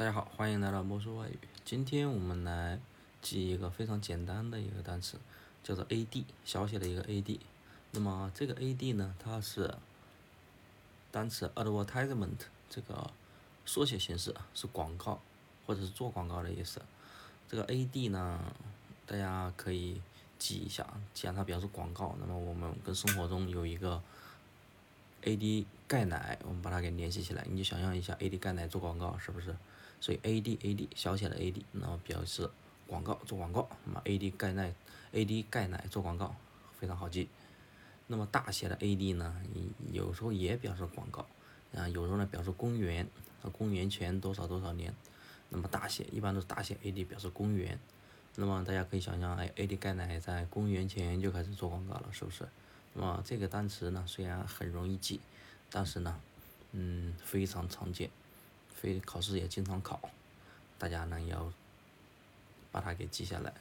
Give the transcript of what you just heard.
大家好，欢迎来到魔术外语。今天我们来记一个非常简单的一个单词，叫做 ad，小写的一个 ad。那么这个 ad 呢，它是单词 advertisement 这个缩写形式，是广告或者是做广告的意思。这个 ad 呢，大家可以记一下，既然它表示广告，那么我们跟生活中有一个。A.D. 钙奶，我们把它给联系起来，你就想象一下，A.D. 钙奶做广告是不是？所以 A.D. A.D. 小写的 A.D. 那么表示广告做广告，那么 A.D. 钙奶 A.D. 钙奶做广告非常好记。那么大写的 A.D. 呢，有时候也表示广告，啊，有时候呢表示公元，啊公元前多少多少年。那么大写一般都是大写 A.D. 表示公元。那么大家可以想象，哎，A.D. 钙奶在公元前就开始做广告了，是不是？那么这个单词呢，虽然很容易记，但是呢，嗯，非常常见，非考试也经常考，大家呢要把它给记下来。